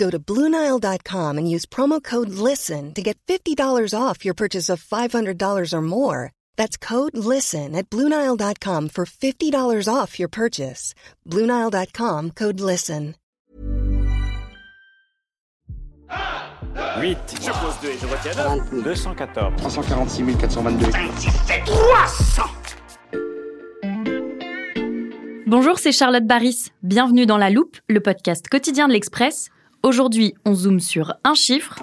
Go to Bluenile.com and use promo code LISTEN to get $50 off your purchase of $500 or more. That's code LISTEN at Bluenile.com for $50 off your purchase. Bluenile.com code LISTEN. 8. Je pose 2 et je retiens 214. 346 422. Bonjour, c'est Charlotte Baris. Bienvenue dans La Loupe, le podcast quotidien de l'Express. Aujourd'hui, on zoome sur un chiffre.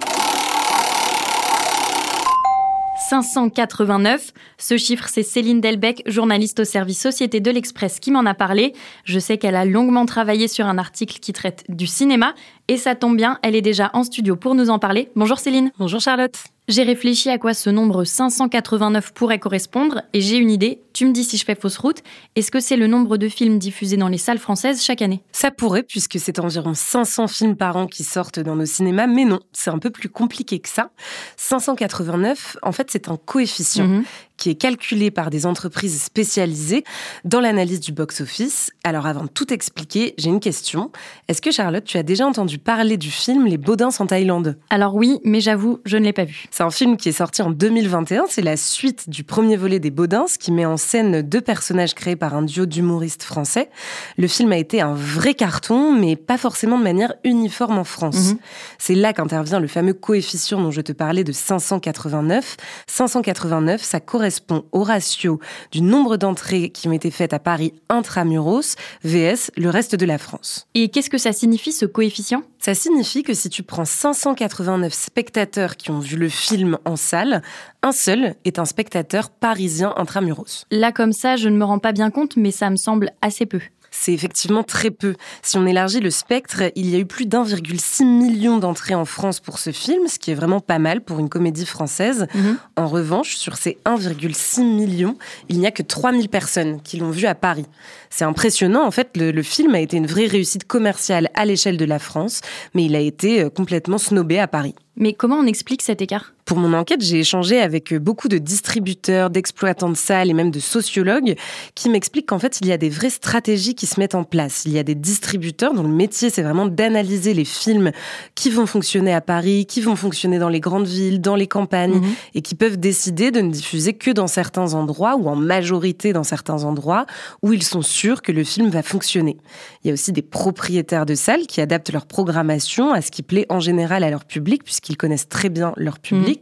589. Ce chiffre, c'est Céline Delbecq, journaliste au service Société de l'Express, qui m'en a parlé. Je sais qu'elle a longuement travaillé sur un article qui traite du cinéma. Et ça tombe bien, elle est déjà en studio pour nous en parler. Bonjour Céline. Bonjour Charlotte. J'ai réfléchi à quoi ce nombre 589 pourrait correspondre et j'ai une idée. Tu me dis si je fais fausse route. Est-ce que c'est le nombre de films diffusés dans les salles françaises chaque année? Ça pourrait, puisque c'est environ 500 films par an qui sortent dans nos cinémas, mais non, c'est un peu plus compliqué que ça. 589, en fait, c'est un coefficient Mhm. Qui est calculé par des entreprises spécialisées dans l'analyse du box-office. Alors avant de tout expliquer, j'ai une question. Est-ce que Charlotte, tu as déjà entendu parler du film Les Baudins en Thaïlande? Alors oui, mais j'avoue, je ne l'ai pas vu. C'est un film qui est sorti en 2021. C'est la suite du premier volet des Baudins, qui met en scène deux personnages créés par un duo d'humoristes français. Le film a été un vrai carton, mais pas forcément de manière uniforme en France. Mhm. C'est là qu'intervient le fameux coefficient dont je te parlais de 589. 589, ça correspond au ratio du nombre d'entrées qui ont été faites à Paris intramuros, VS, le reste de la France. Et qu'est-ce que ça signifie ce coefficient? Ça signifie que si tu prends 589 spectateurs qui ont vu le film en salle, un seul est un spectateur parisien intramuros. Là comme ça, je ne me rends pas bien compte, mais ça me semble assez peu. C'est effectivement très peu. Si on élargit le spectre, il y a eu plus d'1,6 million d'entrées en France pour ce film, ce qui est vraiment pas mal pour une comédie française. Mhm. En revanche, sur ces 1,6 million, il n'y a que 3000 personnes qui l'ont vu à Paris. C'est impressionnant. En fait, le, le film a été une vraie réussite commerciale à l'échelle de la France, mais il a été euh, complètement snobé à Paris. Mais comment on explique cet écart? Pour mon enquête, j'ai échangé avec beaucoup de distributeurs, d'exploitants de salles et même de sociologues qui m'expliquent qu'en fait, il y a des vraies stratégies qui se mettent en place. Il y a des distributeurs dont le métier, c'est vraiment d'analyser les films qui vont fonctionner à Paris, qui vont fonctionner dans les grandes villes, dans les campagnes, Mhm. et qui peuvent décider de ne diffuser que dans certains endroits ou en majorité dans certains endroits où ils sont sûrs que le film va fonctionner. Il y a aussi des propriétaires de salles qui adaptent leur programmation à ce qui plaît en général à leur public, puisqu'ils connaissent très bien leur public.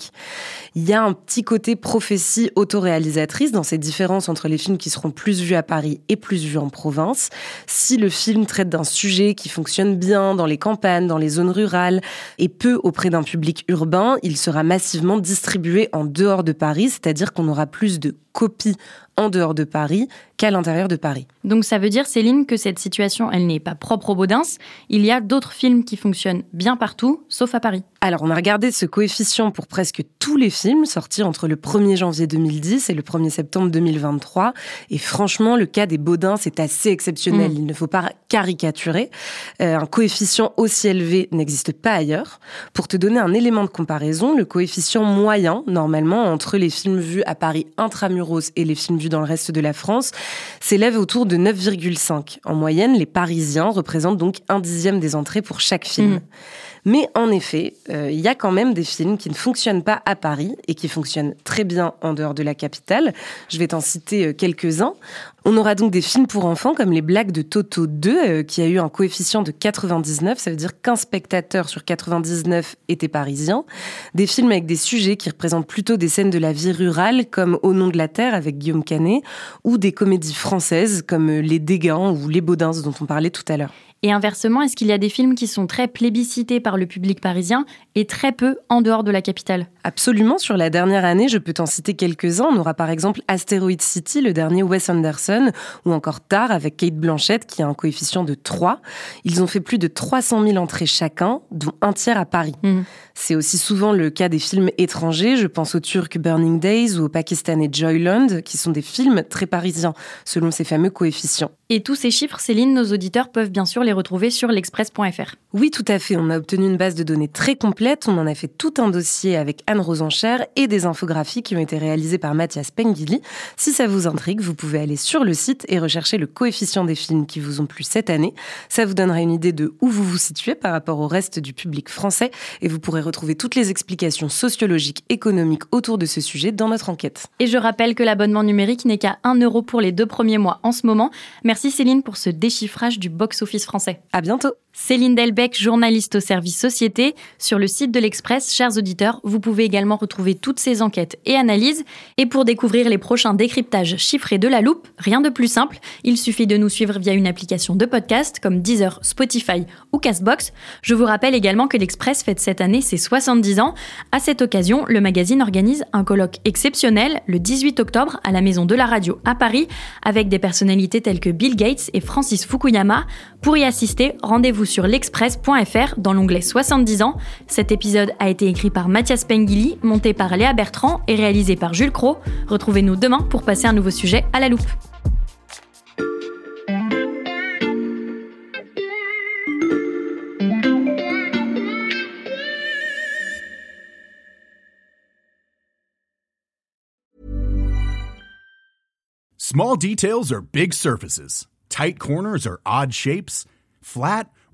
Il y a un petit côté prophétie autoréalisatrice dans ces différences entre les films qui seront plus vus à Paris et plus vus en province. Si le film traite d'un sujet qui fonctionne bien dans les campagnes, dans les zones rurales et peu auprès d'un public urbain, il sera massivement distribué en dehors de Paris, c'est-à-dire qu'on aura plus de copies en dehors de Paris qu'à l'intérieur de Paris. Donc ça veut dire, Céline, que cette situation, elle n'est pas propre aux Baudins. Il y a d'autres films qui fonctionnent bien partout, sauf à Paris. Alors, on a regardé ce coefficient pour presque tous les films sortis entre le 1er janvier 2010 et le 1er septembre 2023. Et franchement, le cas des Baudins, c'est assez exceptionnel. Mm. Il ne faut pas caricaturer. Euh, un coefficient aussi élevé n'existe pas ailleurs. Pour te donner un élément de comparaison, le coefficient moyen, normalement, entre les films vus à Paris intramuros et les films vus dans le reste de la France, s'élève autour de 9,5. En moyenne, les Parisiens représentent donc un dixième des entrées pour chaque film. Mhm. Mais en effet, euh, il y a quand même des films qui ne fonctionnent pas à Paris et qui fonctionnent très bien en dehors de la capitale. Je vais t'en citer euh, quelques-uns. On aura donc des films pour enfants comme Les Blagues de Toto 2, euh, qui a eu un coefficient de 99, ça veut dire qu'un spectateur sur 99 était parisien. Des films avec des sujets qui représentent plutôt des scènes de la vie rurale, comme Au nom de la Terre avec Guillaume Canet, ou des comédies françaises comme Les Dégâts ou Les Baudins dont on parlait tout à l'heure. Et inversement, est-ce qu'il y a des films qui sont très plébiscités par le public parisien et très peu en dehors de la capitale? Absolument. Sur la dernière année, je peux t'en citer quelques-uns. On aura par exemple Asteroid City, le dernier Wes Anderson, ou encore Tar avec Kate Blanchett qui a un coefficient de 3. Ils ont fait plus de 300 000 entrées chacun, dont un tiers à Paris. Mmh. C'est aussi souvent le cas des films étrangers. Je pense au turc Burning Days ou au pakistanais Joyland, qui sont des films très parisiens, selon ces fameux coefficients. Et tous ces chiffres, Céline, nos auditeurs peuvent bien sûr les retrouver sur l'express.fr. Oui, tout à fait. On a obtenu une base de données très complète. On en a fait tout un dossier avec Anne Rosencher et des infographies qui ont été réalisées par Mathias Pengili. Si ça vous intrigue, vous pouvez aller sur le site et rechercher le coefficient des films qui vous ont plu cette année. Ça vous donnera une idée de où vous vous situez par rapport au reste du public français et vous pourrez retrouver toutes les explications sociologiques, économiques autour de ce sujet dans notre enquête. Et je rappelle que l'abonnement numérique n'est qu'à 1 euro pour les deux premiers mois en ce moment. Merci Céline pour ce déchiffrage du box-office français. À bientôt. Céline Delbecq, journaliste au service Société. Sur le site de l'Express, chers auditeurs, vous pouvez également retrouver toutes ces enquêtes et analyses. Et pour découvrir les prochains décryptages chiffrés de la loupe, rien de plus simple, il suffit de nous suivre via une application de podcast comme Deezer, Spotify ou Castbox. Je vous rappelle également que l'Express fête cette année ses 70 ans. À cette occasion, le magazine organise un colloque exceptionnel le 18 octobre à la Maison de la Radio à Paris avec des personnalités telles que Bill Gates et Francis Fukuyama. Pour y assister, rendez-vous sur l'express.fr dans l'onglet 70 ans. Cet épisode a été écrit par Mathias Pengili, monté par Léa Bertrand et réalisé par Jules Cro. Retrouvez-nous demain pour passer un nouveau sujet à la loupe. Small details are big surfaces. Tight corners are odd shapes. Flat